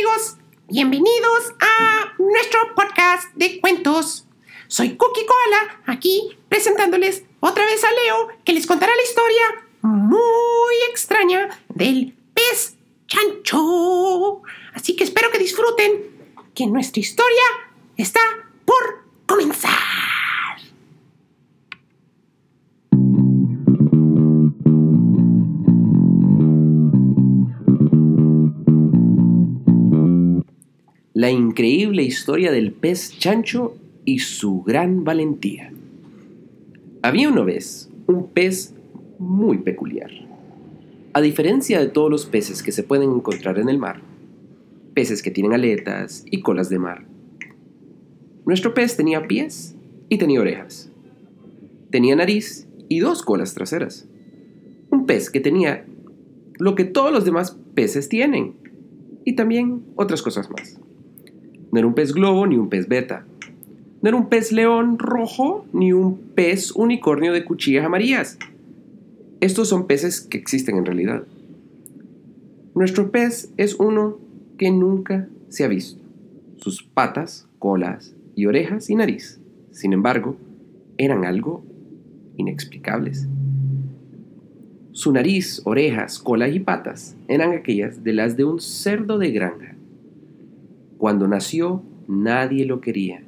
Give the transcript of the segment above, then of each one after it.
amigos, bienvenidos a nuestro podcast de cuentos. Soy Cookie Koala, aquí presentándoles otra vez a Leo, que les contará la historia muy extraña del pez chancho. Así que espero que disfruten, que nuestra historia está por comenzar. La increíble historia del pez chancho y su gran valentía. Había una vez un pez muy peculiar. A diferencia de todos los peces que se pueden encontrar en el mar, peces que tienen aletas y colas de mar, nuestro pez tenía pies y tenía orejas. Tenía nariz y dos colas traseras. Un pez que tenía lo que todos los demás peces tienen y también otras cosas más. No era un pez globo ni un pez beta. No era un pez león rojo ni un pez unicornio de cuchillas amarillas. Estos son peces que existen en realidad. Nuestro pez es uno que nunca se ha visto. Sus patas, colas y orejas y nariz, sin embargo, eran algo inexplicables. Su nariz, orejas, colas y patas eran aquellas de las de un cerdo de granja. Cuando nació, nadie lo quería.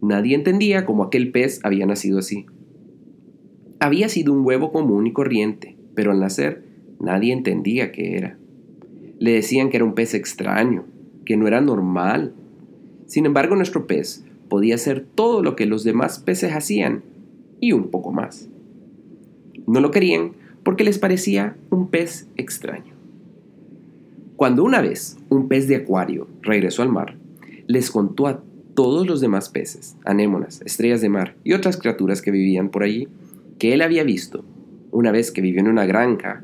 Nadie entendía cómo aquel pez había nacido así. Había sido un huevo común y corriente, pero al nacer nadie entendía qué era. Le decían que era un pez extraño, que no era normal. Sin embargo, nuestro pez podía hacer todo lo que los demás peces hacían y un poco más. No lo querían porque les parecía un pez extraño. Cuando una vez un pez de acuario regresó al mar, les contó a todos los demás peces, anémonas, estrellas de mar y otras criaturas que vivían por allí, que él había visto, una vez que vivió en una granja,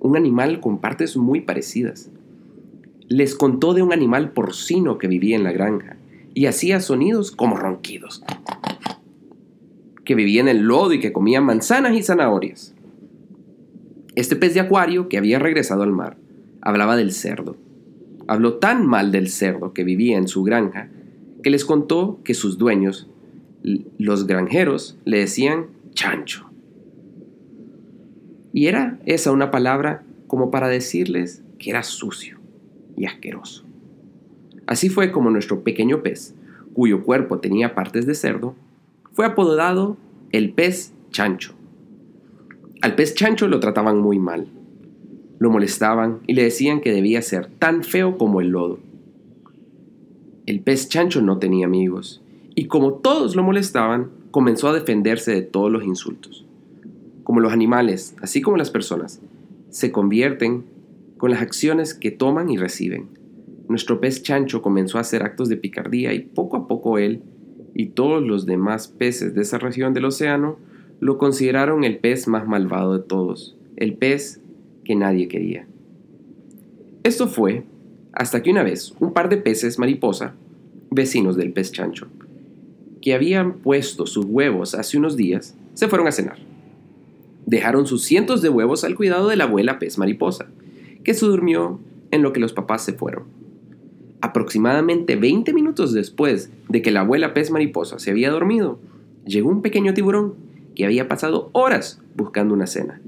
un animal con partes muy parecidas. Les contó de un animal porcino que vivía en la granja y hacía sonidos como ronquidos, que vivía en el lodo y que comía manzanas y zanahorias. Este pez de acuario que había regresado al mar hablaba del cerdo. Habló tan mal del cerdo que vivía en su granja que les contó que sus dueños, los granjeros, le decían chancho. Y era esa una palabra como para decirles que era sucio y asqueroso. Así fue como nuestro pequeño pez, cuyo cuerpo tenía partes de cerdo, fue apodado el pez chancho. Al pez chancho lo trataban muy mal lo molestaban y le decían que debía ser tan feo como el lodo. El pez chancho no tenía amigos, y como todos lo molestaban, comenzó a defenderse de todos los insultos. Como los animales, así como las personas, se convierten con las acciones que toman y reciben. Nuestro pez chancho comenzó a hacer actos de picardía y poco a poco él y todos los demás peces de esa región del océano lo consideraron el pez más malvado de todos, el pez que nadie quería. Esto fue hasta que una vez un par de peces mariposa, vecinos del pez chancho, que habían puesto sus huevos hace unos días, se fueron a cenar. Dejaron sus cientos de huevos al cuidado de la abuela pez mariposa, que se durmió en lo que los papás se fueron. Aproximadamente 20 minutos después de que la abuela pez mariposa se había dormido, llegó un pequeño tiburón que había pasado horas buscando una cena.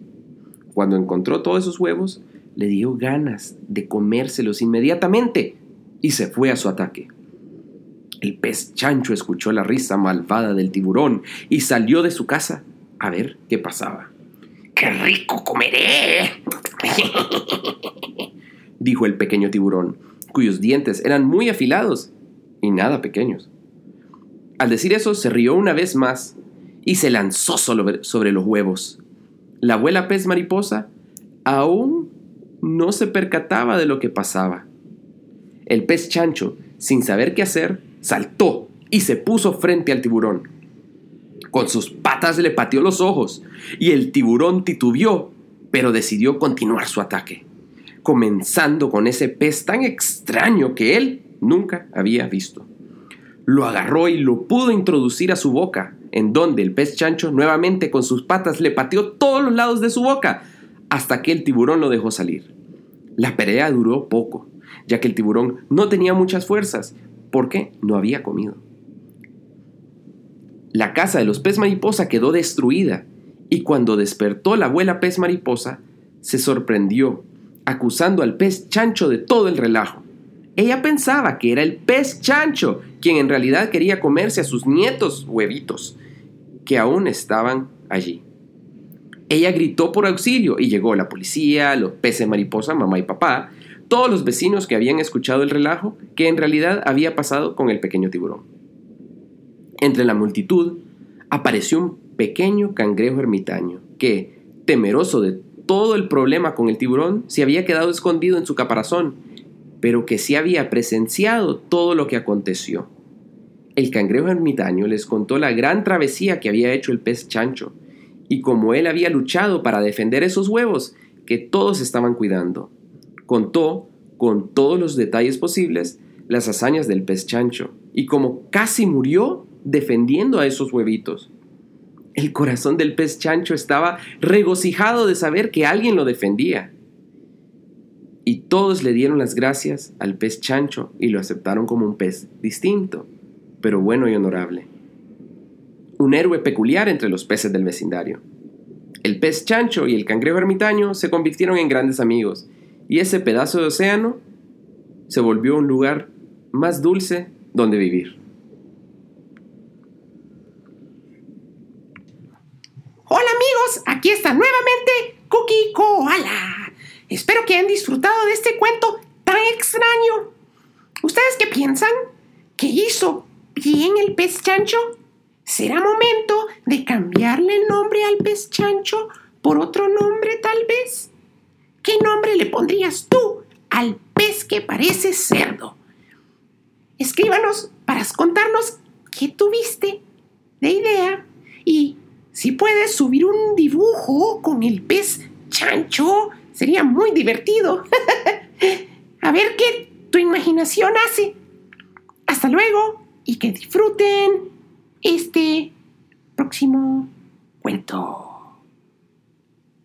Cuando encontró todos esos huevos, le dio ganas de comérselos inmediatamente y se fue a su ataque. El pez chancho escuchó la risa malvada del tiburón y salió de su casa a ver qué pasaba. ¡Qué rico comeré! dijo el pequeño tiburón, cuyos dientes eran muy afilados y nada pequeños. Al decir eso, se rió una vez más y se lanzó sobre los huevos la abuela pez mariposa aún no se percataba de lo que pasaba. El pez chancho, sin saber qué hacer, saltó y se puso frente al tiburón. Con sus patas le pateó los ojos y el tiburón titubeó, pero decidió continuar su ataque, comenzando con ese pez tan extraño que él nunca había visto. Lo agarró y lo pudo introducir a su boca, en donde el pez chancho nuevamente con sus patas le pateó todos los lados de su boca hasta que el tiburón lo dejó salir. La pelea duró poco, ya que el tiburón no tenía muchas fuerzas, porque no había comido. La casa de los pez mariposa quedó destruida, y cuando despertó la abuela pez mariposa, se sorprendió, acusando al pez chancho de todo el relajo. Ella pensaba que era el pez chancho quien en realidad quería comerse a sus nietos huevitos, que aún estaban allí. Ella gritó por auxilio y llegó la policía, los peces mariposa, mamá y papá, todos los vecinos que habían escuchado el relajo que en realidad había pasado con el pequeño tiburón. Entre la multitud apareció un pequeño cangrejo ermitaño que, temeroso de todo el problema con el tiburón, se había quedado escondido en su caparazón, pero que sí había presenciado todo lo que aconteció. El cangrejo ermitaño les contó la gran travesía que había hecho el pez chancho, y como él había luchado para defender esos huevos que todos estaban cuidando. Contó, con todos los detalles posibles, las hazañas del pez chancho, y como casi murió defendiendo a esos huevitos. El corazón del pez chancho estaba regocijado de saber que alguien lo defendía. Todos le dieron las gracias al pez chancho y lo aceptaron como un pez distinto, pero bueno y honorable un héroe peculiar entre los peces del vecindario. El pez chancho y el cangrejo ermitaño se convirtieron en grandes amigos, y ese pedazo de océano se volvió un lugar más dulce donde vivir. Hola amigos, aquí está nuevamente Cookie Koala. Espero que hayan disfrutado de este cuento tan extraño. ¿Ustedes qué piensan? ¿Qué hizo bien el pez chancho? ¿Será momento de cambiarle el nombre al pez chancho por otro nombre tal vez? ¿Qué nombre le pondrías tú al pez que parece cerdo? Escríbanos para contarnos qué tuviste de idea y si puedes subir un dibujo con el pez chancho, sería muy divertido. A ver qué tu imaginación hace. Hasta luego y que disfruten este próximo cuento.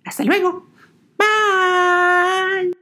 Hasta luego. Bye.